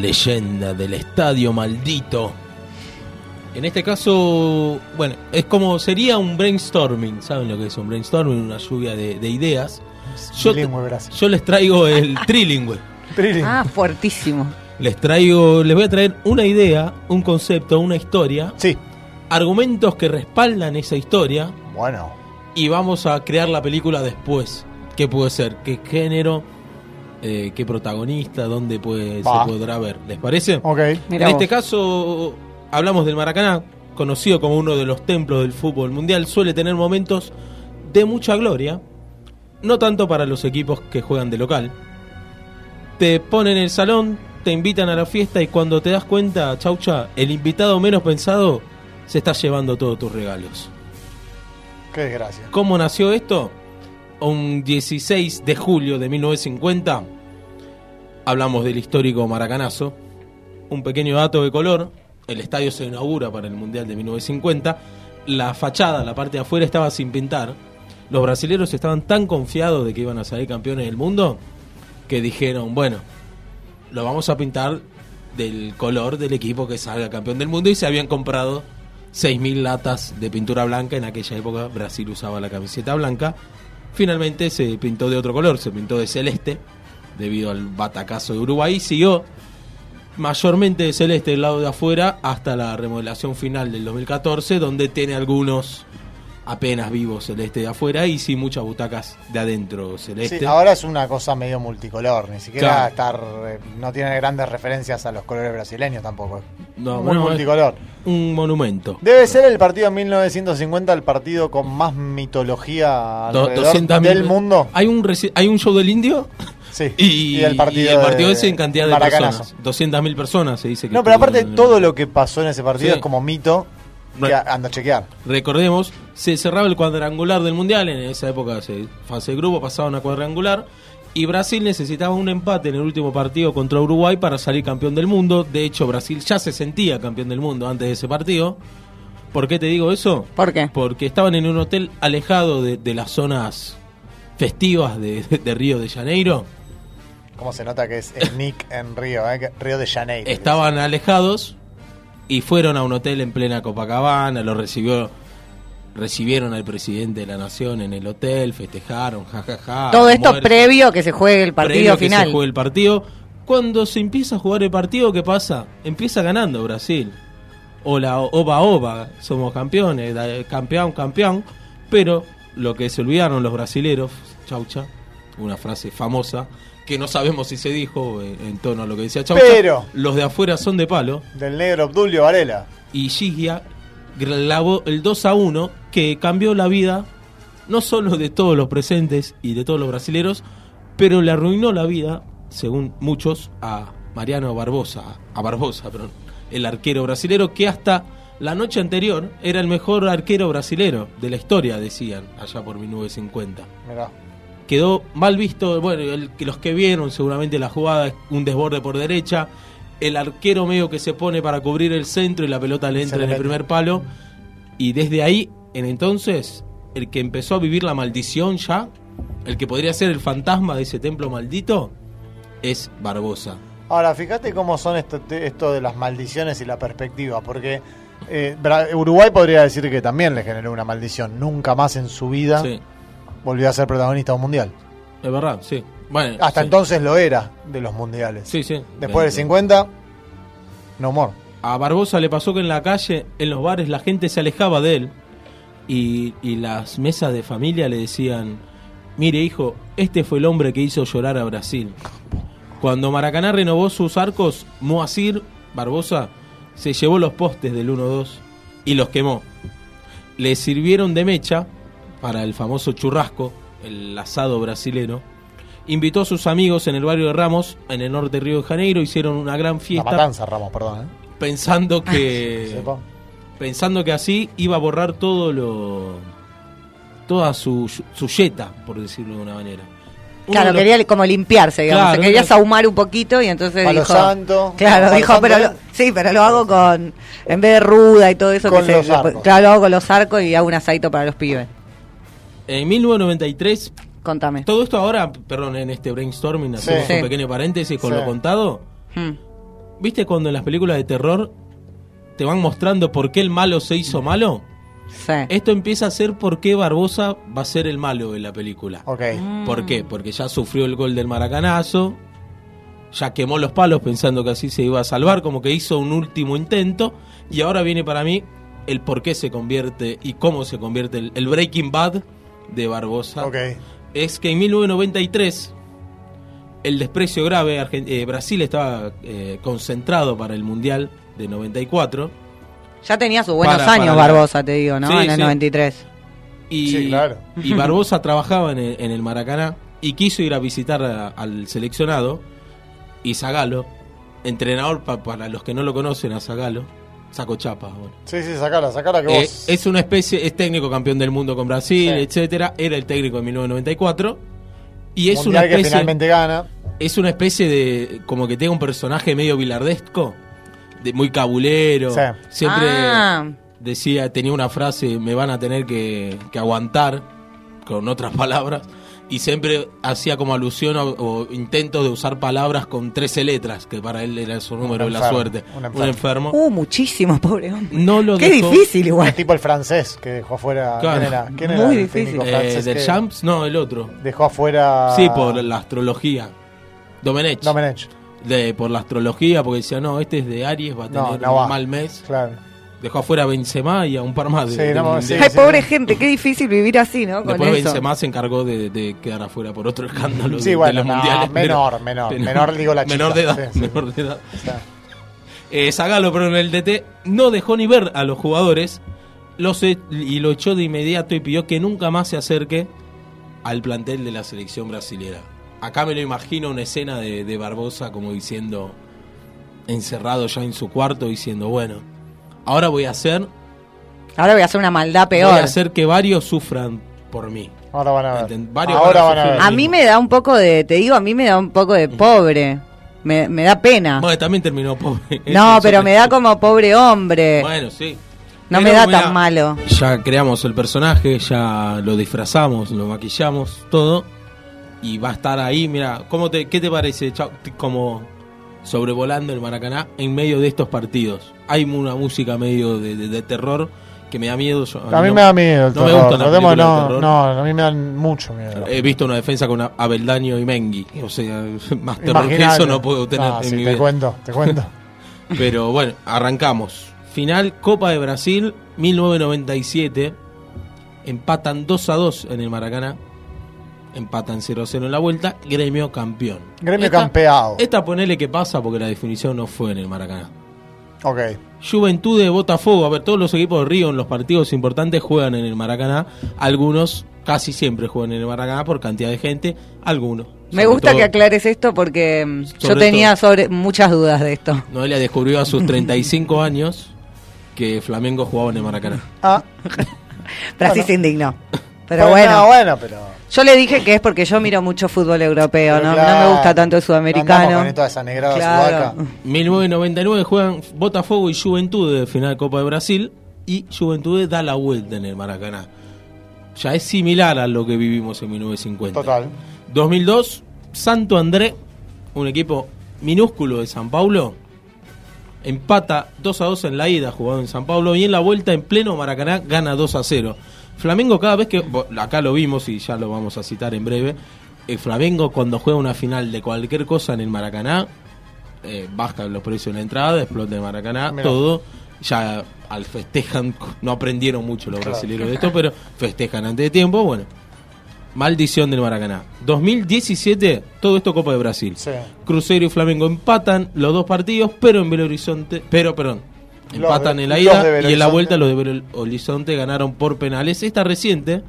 leyenda del estadio maldito. En este caso, bueno, es como sería un brainstorming, ¿saben lo que es un brainstorming? Una lluvia de, de ideas. Yo, yo les traigo el trilingüe. Ah, fuertísimo. Les traigo, les voy a traer una idea, un concepto, una historia, Sí. argumentos que respaldan esa historia Bueno. y vamos a crear la película después. ¿Qué puede ser? ¿Qué género? Eh, ¿Qué protagonista? ¿Dónde puede, se podrá ver? ¿Les parece? Ok. Mirá en este caso, hablamos del Maracaná, conocido como uno de los templos del fútbol mundial. Suele tener momentos de mucha gloria, no tanto para los equipos que juegan de local. Te ponen el salón, te invitan a la fiesta y cuando te das cuenta, chaucha, el invitado menos pensado se está llevando todos tus regalos. Qué desgracia. ¿Cómo nació esto? Un 16 de julio de 1950 hablamos del histórico Maracanazo. Un pequeño dato de color, el estadio se inaugura para el Mundial de 1950. La fachada, la parte de afuera estaba sin pintar. Los brasileños estaban tan confiados de que iban a salir campeones del mundo que dijeron, bueno, lo vamos a pintar del color del equipo que salga campeón del mundo y se habían comprado 6.000 latas de pintura blanca. En aquella época Brasil usaba la camiseta blanca. Finalmente se pintó de otro color, se pintó de celeste debido al batacazo de Uruguay siguió mayormente de celeste del lado de afuera hasta la remodelación final del 2014 donde tiene algunos apenas vivos celeste de afuera y sí muchas butacas de adentro celeste. Sí, ahora es una cosa medio multicolor, ni siquiera Claro. estar eh, no tiene grandes referencias a los colores brasileños tampoco. No, Muy bueno, multicolor. un monumento. Debe ser el partido en 1950 el partido con más mitología Do- alrededor 200.000 del mundo. Hay un, hay un show del indio Sí. y, el partido, y el partido de- ese en cantidad de Maracanazo. personas. 200.000 personas se dice que No, pero aparte el- todo lo que pasó en ese partido Sí. es como mito que Re- anda a chequear. Recordemos, se cerraba el cuadrangular del Mundial, en esa época se fase de grupo, pasaba una cuadrangular, y Brasil necesitaba un empate en el último partido contra Uruguay para salir campeón del mundo. De hecho, Brasil ya se sentía campeón del mundo antes de ese partido. ¿Por qué te digo eso? ¿Por qué? Porque estaban en un hotel alejado de, de las zonas festivas de, de Río de Janeiro. Como se nota que es, es Nick en Río, eh, Río de Janeiro. Estaban alejados y fueron a un hotel en plena Copacabana, lo recibió recibieron al presidente de la nación en el hotel, festejaron, jajaja. Todo esto muerte, previo a que se juegue el partido previo a que final. se juegue el partido. Cuando se empieza a jugar el partido, ¿qué pasa? Empieza ganando Brasil. Hola, oba, oba, somos campeones, campeón, campeón. Pero lo que se olvidaron los brasileros, chaucha, una frase famosa, que no sabemos si se dijo en, en tono a lo que decía chaucha. Pero- los de afuera son de palo Del negro Obdulio Varela. y Gigia grabó el 2 a 1 que cambió la vida no solo de todos los presentes y de todos los brasileros, pero le arruinó la vida, según muchos, a Mariano Barbosa, a Barbosa, perdón, el arquero brasilero que hasta la noche anterior era el mejor arquero brasilero de la historia, decían, allá por 1950 Mirá. Quedó mal visto. Bueno, el- que los que vieron seguramente la jugada es un desborde por derecha. El arquero medio que se pone para cubrir el centro y la pelota le entra en el primer palo. Y desde ahí, en entonces, el que empezó a vivir la maldición ya, el que podría ser el fantasma de ese templo maldito, es Barbosa. Ahora, fíjate cómo son esto, de las maldiciones y la perspectiva, porque eh, Uruguay podría decir que también le generó una maldición. Nunca más en su vida Sí, volvió a ser protagonista de un mundial. es verdad, sí. Bueno, Hasta sí. entonces lo era de los mundiales. Sí, sí. Después del Bien. 50, no more. A Barbosa le pasó que en la calle, en los bares, la gente se alejaba de él y, y las mesas de familia le decían, mire hijo, este fue el hombre que hizo llorar a Brasil. Cuando Maracaná renovó sus arcos, Moacir, Barbosa, se llevó los postes del 1-2 y los quemó. Le sirvieron de mecha para el famoso churrasco, el asado brasilero. Invitó a sus amigos en el barrio de Ramos, en el norte de Río de Janeiro, hicieron una gran La fiesta matanza, Ramos, perdón. ¿eh? pensando Que pensando que así iba a borrar todo lo toda su su yeta por decirlo de una manera Uno Claro, los- quería como limpiarse, digamos. Claro, quería sahumar un poquito y entonces Palo dijo. santo. Claro, Palo dijo, santo, pero lo- sí, pero lo hago con. En vez de ruda y todo eso, Con que los se, arcos. claro, lo hago con los arcos y hago un asadito para los pibes. En 1993 Contame. todo esto ahora perdón en este brainstorming hacemos Sí. un pequeño paréntesis con Sí. lo contado Hmm. ¿Viste cuando en las películas de terror te van mostrando por qué el malo se hizo malo? Sí. Esto empieza a ser por qué Barbosa va a ser el malo de la película. Ok. ¿Por qué? Porque ya sufrió el gol del maracanazo, ya quemó los palos pensando que así se iba a salvar, como que hizo un último intento, y ahora viene para mí el por qué se convierte y cómo se convierte el, el Breaking Bad de Barbosa. Ok. Es que en 1993 el desprecio grave, Argen- eh, Brasil estaba eh, concentrado para el Mundial de 94 Ya tenía sus buenos Para- años para la- Barbosa, te digo, ¿no? Sí, en el sí. 93. y, Sí, claro. y Barbosa trabajaba en el, en el Maracaná y quiso ir a visitar a- al seleccionado y Zagalo, entrenador pa- para los que no lo conocen a Zagalo, saco chapa. bueno. Sí, sí, sacala, sacala que Eh, vos. es una especie, es técnico campeón del mundo con Brasil, Sí. etcétera. Era el técnico en 1994 y es una mundial que especie, finalmente gana. es una especie de como que tenga un personaje medio bilardesco, de muy cabulero, Sí. siempre Ah. decía, tenía una frase, me van a tener que, que aguantar, con otras palabras, y siempre hacía como alusión o, o intentos de usar palabras con 13 letras, que para él era su número de la enfermo, suerte. un Un enfermo. enfermo. Uh, muchísimo, pobre hombre. No lo Qué dejó- difícil igual. tipo el francés que dejó afuera. Claro. ¿Quién era? ¿Quién Muy era el difícil. Eh, francés ¿Del que Champs? No, el otro. Dejó afuera. Sí, por la astrología. Domenech. Domenech. De, por la astrología, porque decía, no, este es de Aries, va a No, tener no un va. mal mes. Claro. Dejó afuera a Benzema y a un par más de, Sí, del no, Mundial. sí, Ay, pobre gente, qué difícil vivir así, ¿no? Con Después eso. Benzema se encargó de, de quedar afuera por otro escándalo Sí, de, bueno, de los no, mundiales. menor, pero- menor, menor, digo la Menor chica, de edad, sí, sí. menor de edad. O sea, Eh, Zagalo, pero en el DT no dejó ni ver a los jugadores los e- y lo echó de inmediato y pidió que nunca más se acerque al plantel de la selección brasilera. Acá me lo imagino una escena de, de Barbosa como diciendo, encerrado ya en su cuarto, diciendo, bueno, ahora voy a hacer, Ahora voy a hacer una maldad peor. voy a hacer que varios sufran por mí. ahora van a ver. Enten- varios Ahora van a van a ver. A mí me da un poco de, te digo, a mí me da un poco de pobre. Me, me da pena. Bueno, también terminó pobre. No, Eso pero me da como pobre hombre. Bueno, sí. No Pero me da tan malo. Ya creamos el personaje, ya lo disfrazamos, lo maquillamos, todo. Y va a estar ahí, mira, ¿cómo te, ¿qué te parece? Chau, como sobrevolando el Maracaná en medio de estos partidos. Hay una música medio de, de- de terror que me da miedo. yo- A mí no- me da miedo el no me terror. gustan las Tratemos- películas de no, terror. no, a mí me dan mucho miedo. He visto una defensa con Abeldaño y Mengui. O sea, más terror que eso no puedo tener No, en sí, mi te vida. cuento, te cuento. Pero bueno, arrancamos. Final Copa de Brasil 1997. Empatan 2 a 2 en el Maracaná. Empatan 0 a 0 en la vuelta. Gremio campeón. Gremio Esta- campeado. Esta ponele que pasa porque la definición no fue en el Maracaná. Ok. Juventud de Botafogo. A ver, todos los equipos de Río en los partidos importantes juegan en el Maracaná. Algunos casi siempre juegan en el Maracaná por cantidad de gente. Algunos. Me gusta todo, que aclares esto porque mm, yo tenía sobre muchas dudas de esto. Noelia descubrió a sus 35 años que Flamengo jugaba en el Maracaná. Ah, Pero así se indignó. Pero bueno, bueno, no, bueno, pero. Yo le dije que es porque yo miro mucho fútbol europeo, no, claro, no me gusta tanto el no sudamericano. con toda esa negrada Claro. sudaca. 1999 juegan Botafogo y Juventud de final Copa de Brasil y Juventud da la vuelta en el Maracaná. Ya es similar a lo que vivimos en 1950. Total. 2002, Santo André, un equipo minúsculo de San Paulo, empata 2 a 2 en la ida jugado en San Paulo y en la vuelta en pleno Maracaná gana 2 a 0. Flamengo cada vez que, acá lo vimos y ya lo vamos a citar en breve, el Flamengo cuando juega una final de cualquier cosa en el Maracaná, eh, baja los precios de la entrada, explota el Maracaná, Mirá. todo, ya al festejan, no aprendieron mucho los Claro. brasileños de esto, pero festejan antes de tiempo, bueno. Maldición del Maracaná. 2017, todo esto Copa de Brasil. Sí. Cruzeiro y Flamengo empatan los dos partidos, pero en Belo Horizonte, pero perdón, empatan de- en la ida y en la vuelta los de Belo Horizonte ganaron por penales. Esta reciente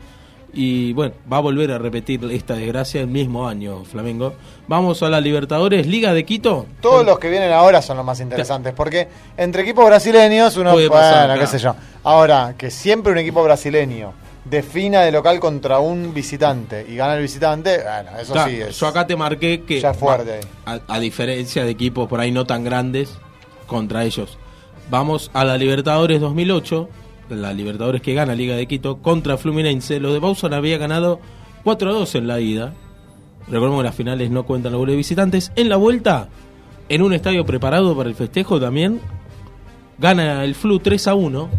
y bueno, va a volver a repetir esta desgracia el mismo año Flamengo. Vamos a la Libertadores, Liga de Quito. Todos los que vienen ahora son los más interesantes, porque entre equipos brasileños uno, Puede bueno, pasar, qué sé yo. Ahora, que siempre un equipo brasileño defina de local contra un visitante y gana el visitante, bueno, eso Claro, sí es. Yo acá te marqué que Ya es fuerte ahí. a, a diferencia de equipos por ahí no tan grandes contra ellos. Vamos a la Libertadores 2008, la Libertadores que gana Liga de Quito contra Fluminense. Los de Bauson había ganado 4 a 2 en la ida. Recordemos que las finales no cuentan los goles de visitantes. En la vuelta en un estadio preparado para el festejo también, gana el Flu 3 a 1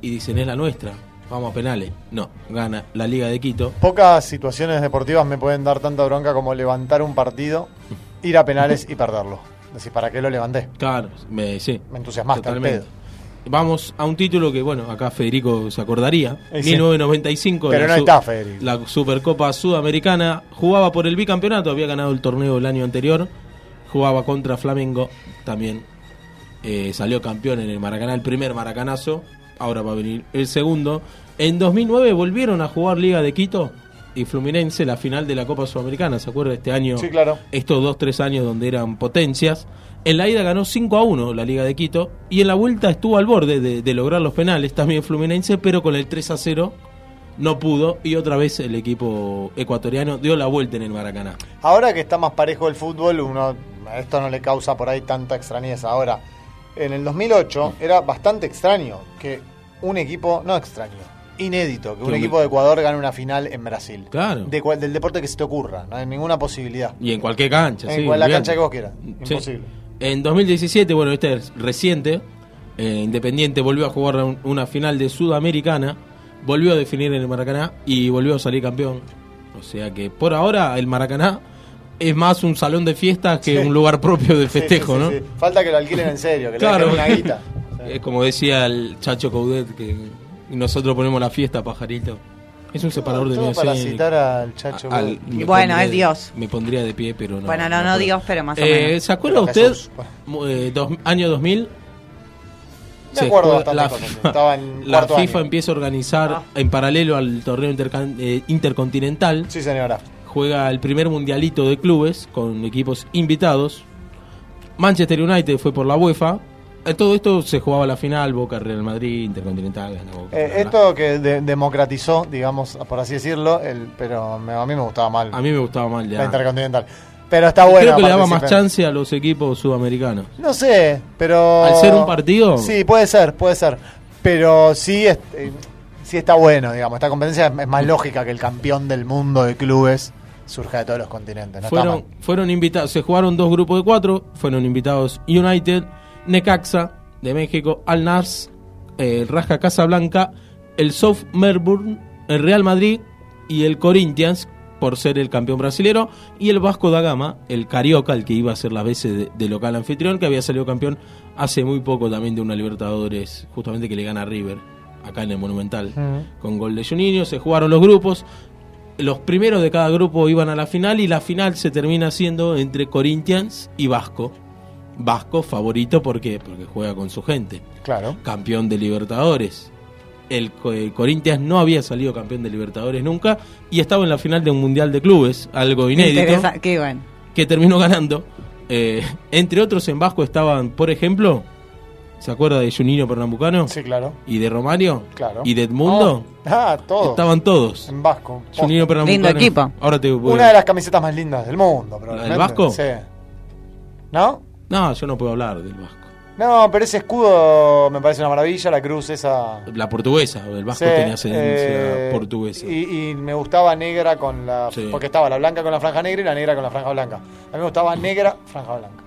y dicen es la nuestra, vamos a penales. No, gana la Liga de Quito. Pocas situaciones deportivas me pueden dar tanta bronca como levantar un partido, ir a penales y perderlo. Decir, ¿para qué lo levanté? Claro, me, sí, Me entusiasmaste al totalmente. pedo. Vamos a un título que, bueno, acá Federico se acordaría. Eh, sí. 1995. Pero no está, Federico. La Supercopa Sudamericana. Jugaba por el bicampeonato, había ganado el torneo el año anterior. Jugaba contra Flamengo también. eh, salió campeón en el Maracaná, el primer maracanazo. Ahora va a venir el segundo. En 2009 volvieron a jugar Liga de Quito y Fluminense, la final de la Copa Sudamericana. ¿Se acuerda? Este año Sí, claro. estos dos, tres años donde eran potencias. En la ida ganó 5 a 1 la Liga de Quito y en la vuelta estuvo al borde de, de lograr los penales, también Fluminense, pero con el 3 a 0 no pudo y otra vez el equipo ecuatoriano dio la vuelta en el Maracaná. Ahora que está más parejo el fútbol, uno esto no le causa por ahí tanta extrañeza. Ahora, en el 2008 era bastante extraño que un equipo, no extraño, inédito, que un equipo de Ecuador gane una final en Brasil. Claro. De cual- del deporte que se te ocurra, no hay ninguna posibilidad. Y en cualquier cancha, En sí, cual- la cancha que vos quieras, Sí. imposible. En 2017, bueno, este es reciente, eh, Independiente volvió a jugar un- una final de Sudamericana, volvió a definir en el Maracaná y volvió a salir campeón. O sea que por ahora el Maracaná es más un salón de fiestas que Sí. un lugar propio del Sí, festejo, sí, ¿no? sí. Falta que lo alquilen en serio, que Claro. le dejen una guita. Es como decía el Chacho Coudet que nosotros ponemos la fiesta, pajarito. Es un separador de Todo para citar al Chacho. Al- Bueno, pondría es Dios. Me pondría de pie, pero no. Bueno, no, no. Dios, pero más o Eh, menos. ¿Se acuerda Pero usted? Eh, dos- año 2000. Me se acuerdo bastante la FIFA, estaba en la FIFA año. empieza a organizar Ah. en paralelo al torneo intercan- eh, intercontinental. Sí, señora. Juega el primer mundialito de clubes con equipos invitados. Manchester United fue por la UEFA. Todo esto se jugaba la final, Boca, Real Madrid, Intercontinental. Boca, Eh, bla, bla. esto que de- democratizó, digamos, por así decirlo, el, pero me- a mí me gustaba mal A mí me gustaba mal la ya. Intercontinental. Pero está bueno. Creo que le daba más chance a los equipos sudamericanos. No sé, pero. Al ser un partido. Sí, puede ser, puede ser. Pero sí, es- eh, sí está bueno, digamos. Esta competencia es, más lógica que el campeón del mundo de clubes surja de todos los continentes. No fueron, fueron invitados, se jugaron dos grupos de cuatro, fueron invitados United, Necaxa de México, Al Nars, el Raja Casablanca, el South Melbourne, el Real Madrid y el Corinthians por ser el campeón brasilero y el Vasco da Gama, el Carioca, el que iba a ser las veces de, de local anfitrión, que había salido campeón hace muy poco también de una Libertadores, justamente que le gana a River acá en el Monumental con gol de Juninho, se jugaron los grupos, los primeros de cada grupo iban a la final y la final se termina siendo entre Corinthians y Vasco. Vasco favorito ¿por qué? porque juega con su gente, Claro. campeón de Libertadores. El, Co- el Corinthians no había salido campeón de Libertadores nunca y estaba en la final de un mundial de clubes, algo inédito, Qué bueno. que terminó ganando. Eh, entre otros en Vasco estaban, por ejemplo, ¿se acuerda de Juninho Pernambucano? Sí, claro. Y de Romario Claro. y de Edmundo. Oh, ah, todo. Estaban todos. En Vasco. Juninho Pernambucano. Lindo equipo. Ahora te voy- Una de las camisetas más lindas del mundo, probablemente. Vasco? Sí. ¿No? No, yo no puedo hablar del Vasco. No, pero ese escudo me parece una maravilla, la cruz esa. La portuguesa, el Vasco Sí, tenía ascendencia eh, portuguesa. Y, y me gustaba negra con la. Sí. Porque estaba la blanca con la franja negra y la negra con la franja blanca. A mí me gustaba negra, franja blanca.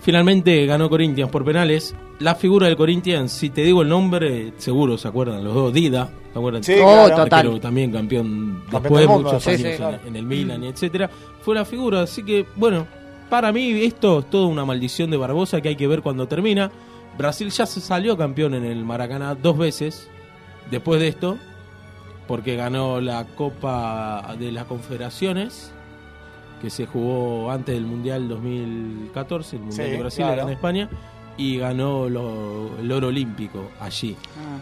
Finalmente ganó Corinthians por penales. La figura del Corinthians, si te digo el nombre, seguro se acuerdan los dos. Dida, ¿se acuerdan? Sí, Oh, claro. total. Arquero también campeón Campeón después del de muchos años sí, en, claro. en el Milan, etcétera. Fue la figura, así que bueno, para mí esto es toda una maldición de Barbosa que hay que ver cuando termina. Brasil ya se salió campeón en el Maracaná dos veces después de esto, porque ganó la Copa de las Confederaciones que se jugó antes del Mundial 2014, el Mundial Sí, de Brasil claro. en España, y ganó lo- el oro olímpico allí. Ah.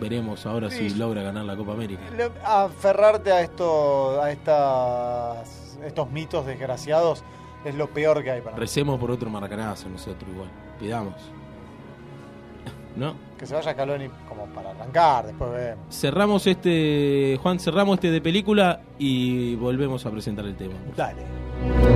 Veremos ahora si logra ganar la Copa América. Le- Aferrarte a esto, a estas, estos mitos desgraciados es lo peor que hay para mí. Recemos por otro maracanazo nosotros igual. Pidamos. ¿No? Que se vaya Caloni como para arrancar, después vemos. Cerramos este, Juan, cerramos este de película y volvemos a presentar el tema. Dale.